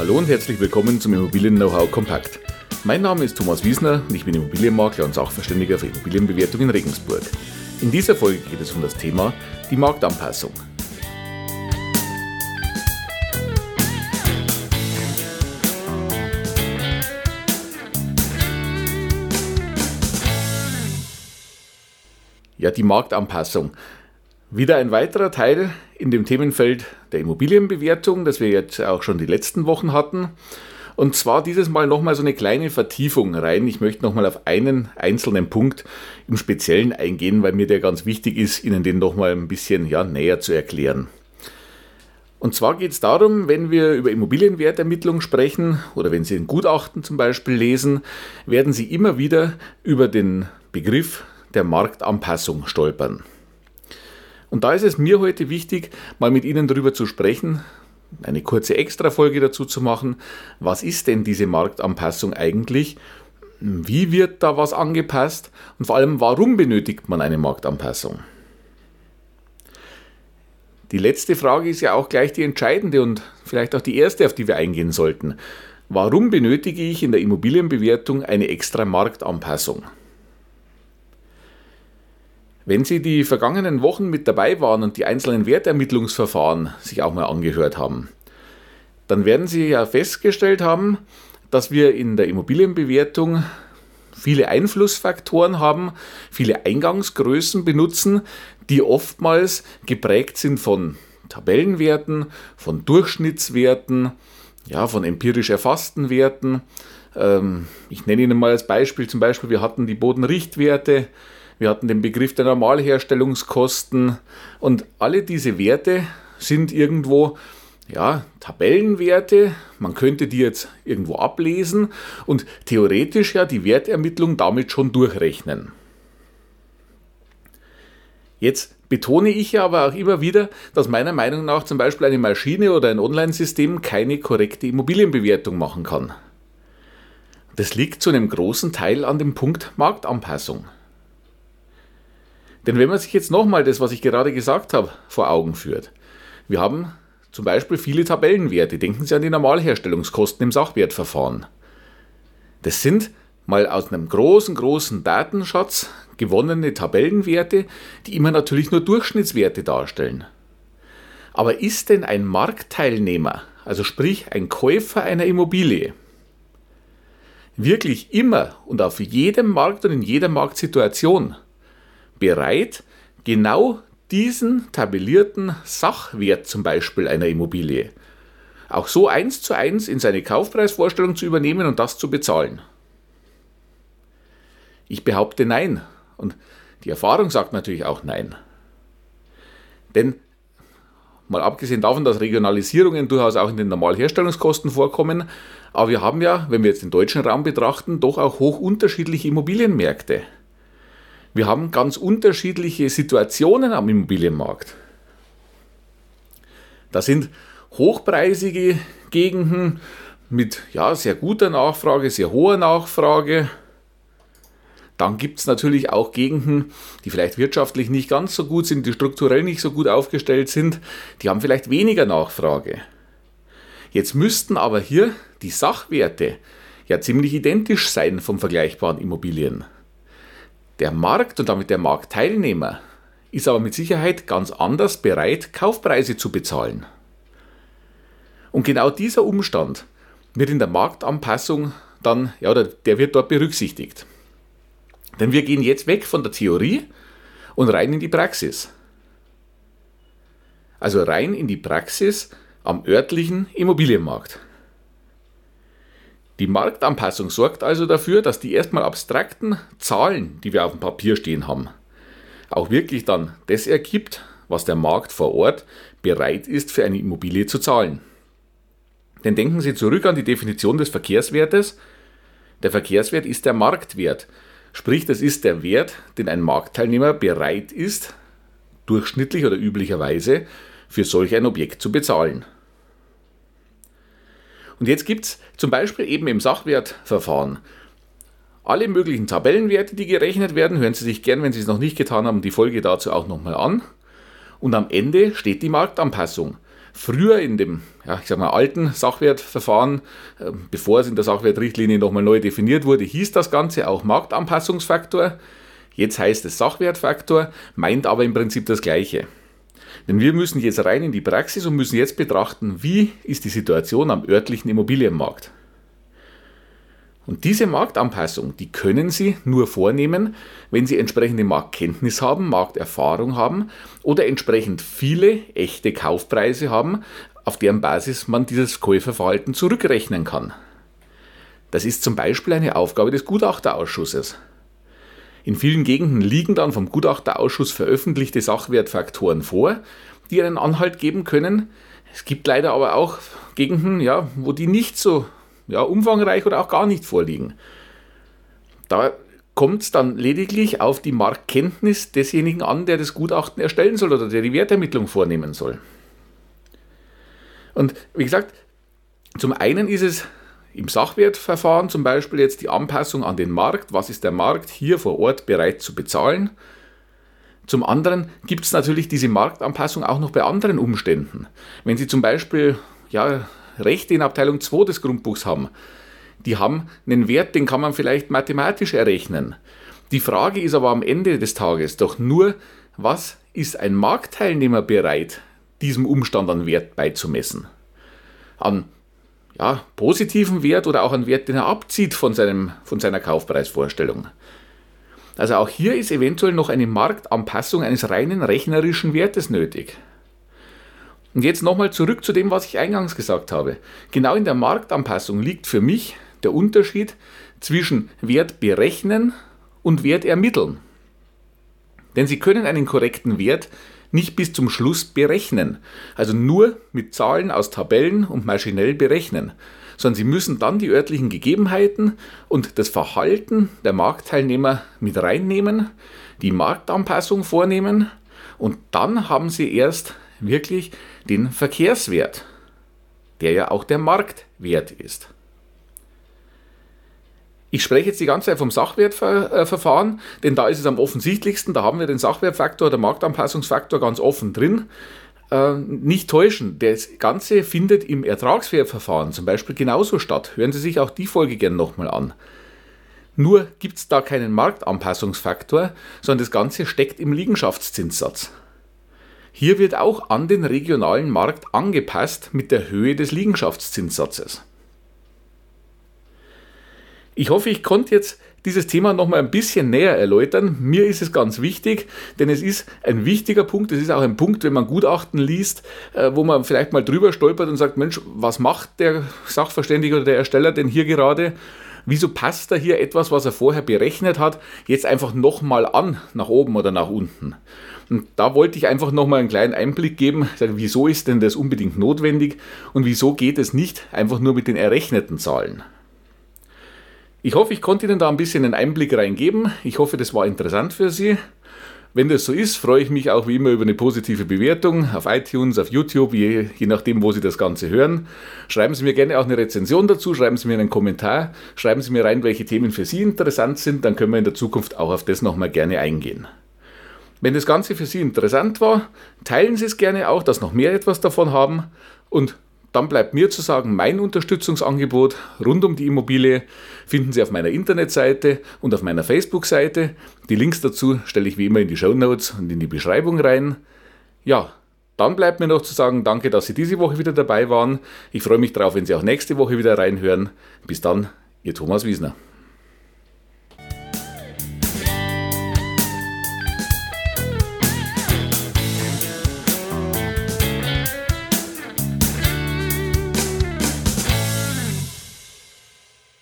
Hallo und herzlich willkommen zum Immobilien-Know-how Kompakt. Mein Name ist Thomas Wiesner und ich bin Immobilienmakler und Sachverständiger für Immobilienbewertung in Regensburg. In dieser Folge geht es um das Thema die Marktanpassung. Ja, die Marktanpassung. Wieder ein weiterer Teil in dem Themenfeld der Immobilienbewertung, das wir jetzt auch schon die letzten Wochen hatten. Und zwar dieses Mal nochmal so eine kleine Vertiefung rein. Ich möchte nochmal auf einen einzelnen Punkt im Speziellen eingehen, weil mir der ganz wichtig ist, Ihnen den nochmal ein bisschen ja, näher zu erklären. Und zwar geht es darum, wenn wir über Immobilienwertermittlung sprechen oder wenn Sie ein Gutachten zum Beispiel lesen, werden Sie immer wieder über den Begriff der Marktanpassung stolpern. Und da ist es mir heute wichtig, mal mit Ihnen darüber zu sprechen, eine kurze Extra-Folge dazu zu machen. Was ist denn diese Marktanpassung eigentlich? Wie wird da was angepasst? Und vor allem, warum benötigt man eine Marktanpassung? Die letzte Frage ist ja auch gleich die entscheidende und vielleicht auch die erste, auf die wir eingehen sollten. Warum benötige ich in der Immobilienbewertung eine extra Marktanpassung? Wenn Sie die vergangenen Wochen mit dabei waren und die einzelnen Wertermittlungsverfahren sich auch mal angehört haben, dann werden Sie ja festgestellt haben, dass wir in der Immobilienbewertung viele Einflussfaktoren haben, viele Eingangsgrößen benutzen, die oftmals geprägt sind von Tabellenwerten, von Durchschnittswerten, ja, von empirisch erfassten Werten. Ähm, ich nenne Ihnen mal als Beispiel zum Beispiel, wir hatten die Bodenrichtwerte, wir hatten den Begriff der Normalherstellungskosten und alle diese Werte sind irgendwo ja, Tabellenwerte, man könnte die jetzt irgendwo ablesen und theoretisch ja die Wertermittlung damit schon durchrechnen. Jetzt betone ich aber auch immer wieder, dass meiner Meinung nach zum Beispiel eine Maschine oder ein Online-System keine korrekte Immobilienbewertung machen kann. Das liegt zu einem großen Teil an dem Punkt Marktanpassung. Denn wenn man sich jetzt nochmal das, was ich gerade gesagt habe, vor Augen führt, wir haben zum Beispiel viele Tabellenwerte. Denken Sie an die Normalherstellungskosten im Sachwertverfahren. Das sind mal aus einem großen, großen Datenschatz gewonnene Tabellenwerte, die immer natürlich nur Durchschnittswerte darstellen. Aber ist denn ein Marktteilnehmer, also sprich ein Käufer einer Immobilie, wirklich immer und auf jedem Markt und in jeder Marktsituation bereit, genau diesen tabellierten Sachwert zum Beispiel einer Immobilie auch so eins zu eins in seine Kaufpreisvorstellung zu übernehmen und das zu bezahlen? Ich behaupte nein. Und die Erfahrung sagt natürlich auch nein. Denn mal abgesehen davon, dass Regionalisierungen durchaus auch in den Normalherstellungskosten vorkommen, aber wir haben ja, wenn wir jetzt den deutschen Raum betrachten, doch auch hoch unterschiedliche Immobilienmärkte. Wir haben ganz unterschiedliche Situationen am Immobilienmarkt. Da sind hochpreisige Gegenden mit ja, sehr guter Nachfrage, sehr hoher Nachfrage. Dann gibt es natürlich auch Gegenden, die vielleicht wirtschaftlich nicht ganz so gut sind, die strukturell nicht so gut aufgestellt sind, die haben vielleicht weniger Nachfrage. Jetzt müssten aber hier die Sachwerte ja ziemlich identisch sein vom vergleichbaren Immobilien. Der Markt und damit der Marktteilnehmer ist aber mit Sicherheit ganz anders bereit, Kaufpreise zu bezahlen. Und genau dieser Umstand wird in der Marktanpassung dann, ja, der wird dort berücksichtigt. Denn wir gehen jetzt weg von der Theorie und rein in die Praxis. Also rein in die Praxis am örtlichen Immobilienmarkt. Die Marktanpassung sorgt also dafür, dass die erstmal abstrakten Zahlen, die wir auf dem Papier stehen haben, auch wirklich dann das ergibt, was der Markt vor Ort bereit ist für eine Immobilie zu zahlen. Denn denken Sie zurück an die Definition des Verkehrswertes. Der Verkehrswert ist der Marktwert, sprich das ist der Wert, den ein Marktteilnehmer bereit ist, durchschnittlich oder üblicherweise für solch ein Objekt zu bezahlen. Und jetzt gibt es zum Beispiel eben im Sachwertverfahren alle möglichen Tabellenwerte, die gerechnet werden. Hören Sie sich gern, wenn Sie es noch nicht getan haben, die Folge dazu auch nochmal an. Und am Ende steht die Marktanpassung. Früher in dem, ja, ich sag mal, alten Sachwertverfahren, äh, bevor es in der Sachwertrichtlinie nochmal neu definiert wurde, hieß das Ganze auch Marktanpassungsfaktor. Jetzt heißt es Sachwertfaktor, meint aber im Prinzip das Gleiche. Denn wir müssen jetzt rein in die Praxis und müssen jetzt betrachten, wie ist die Situation am örtlichen Immobilienmarkt. Und diese Marktanpassung, die können Sie nur vornehmen, wenn Sie entsprechende Marktkenntnis haben, Markterfahrung haben oder entsprechend viele echte Kaufpreise haben, auf deren Basis man dieses Käuferverhalten zurückrechnen kann. Das ist zum Beispiel eine Aufgabe des Gutachterausschusses. In vielen Gegenden liegen dann vom Gutachterausschuss veröffentlichte Sachwertfaktoren vor, die einen Anhalt geben können. Es gibt leider aber auch Gegenden, ja, wo die nicht so ja, umfangreich oder auch gar nicht vorliegen. Da kommt es dann lediglich auf die Marktkenntnis desjenigen an, der das Gutachten erstellen soll oder der die Wertermittlung vornehmen soll. Und wie gesagt, zum einen ist es im Sachwertverfahren zum Beispiel jetzt die Anpassung an den Markt. Was ist der Markt hier vor Ort bereit zu bezahlen? Zum anderen gibt es natürlich diese Marktanpassung auch noch bei anderen Umständen. Wenn Sie zum Beispiel ja, Rechte in Abteilung 2 des Grundbuchs haben, die haben einen Wert, den kann man vielleicht mathematisch errechnen. Die Frage ist aber am Ende des Tages doch nur, was ist ein Marktteilnehmer bereit, diesem Umstand an Wert beizumessen? An ja, positiven Wert oder auch an Wert, den er abzieht von, seinem, von seiner Kaufpreisvorstellung. Also auch hier ist eventuell noch eine Marktanpassung eines reinen rechnerischen Wertes nötig. Und jetzt nochmal zurück zu dem, was ich eingangs gesagt habe. Genau in der Marktanpassung liegt für mich der Unterschied zwischen Wert berechnen und Wert ermitteln. Denn Sie können einen korrekten Wert nicht bis zum Schluss berechnen, also nur mit Zahlen aus Tabellen und maschinell berechnen, sondern Sie müssen dann die örtlichen Gegebenheiten und das Verhalten der Marktteilnehmer mit reinnehmen, die Marktanpassung vornehmen und dann haben Sie erst wirklich den Verkehrswert, der ja auch der Marktwert ist. Ich spreche jetzt die ganze Zeit vom Sachwertverfahren, denn da ist es am offensichtlichsten, da haben wir den Sachwertfaktor, der Marktanpassungsfaktor ganz offen drin. Äh, nicht täuschen, das Ganze findet im Ertragswertverfahren zum Beispiel genauso statt. Hören Sie sich auch die Folge gerne nochmal an. Nur gibt es da keinen Marktanpassungsfaktor, sondern das Ganze steckt im Liegenschaftszinssatz. Hier wird auch an den regionalen Markt angepasst mit der Höhe des Liegenschaftszinssatzes. Ich hoffe, ich konnte jetzt dieses Thema noch mal ein bisschen näher erläutern. Mir ist es ganz wichtig, denn es ist ein wichtiger Punkt. Es ist auch ein Punkt, wenn man Gutachten liest, äh, wo man vielleicht mal drüber stolpert und sagt, Mensch, was macht der Sachverständige oder der Ersteller denn hier gerade? Wieso passt da hier etwas, was er vorher berechnet hat, jetzt einfach nochmal an, nach oben oder nach unten? Und da wollte ich einfach nochmal einen kleinen Einblick geben, wieso ist denn das unbedingt notwendig und wieso geht es nicht einfach nur mit den errechneten Zahlen. Ich hoffe, ich konnte Ihnen da ein bisschen einen Einblick reingeben. Ich hoffe, das war interessant für Sie. Wenn das so ist, freue ich mich auch wie immer über eine positive Bewertung auf iTunes, auf YouTube, je, je, nachdem, wo Sie das Ganze hören. Schreiben Sie mir gerne auch eine Rezension dazu, schreiben Sie mir einen Kommentar, schreiben Sie mir rein, welche Themen für Sie interessant sind, dann können wir in der Zukunft auch auf das nochmal gerne eingehen. Wenn das Ganze für Sie interessant war, teilen Sie es gerne auch, dass noch mehr etwas davon haben. Und dann bleibt mir zu sagen, mein Unterstützungsangebot rund um die Immobilie finden Sie auf meiner Internetseite und auf meiner Facebook-Seite. Die Links dazu stelle ich wie immer in die Show Notes und in die Beschreibung rein. Ja, dann bleibt mir noch zu sagen, danke, dass Sie diese Woche wieder dabei waren. Ich freue mich darauf, wenn Sie auch nächste Woche wieder reinhören. Bis dann, Ihr Thomas Wiesner.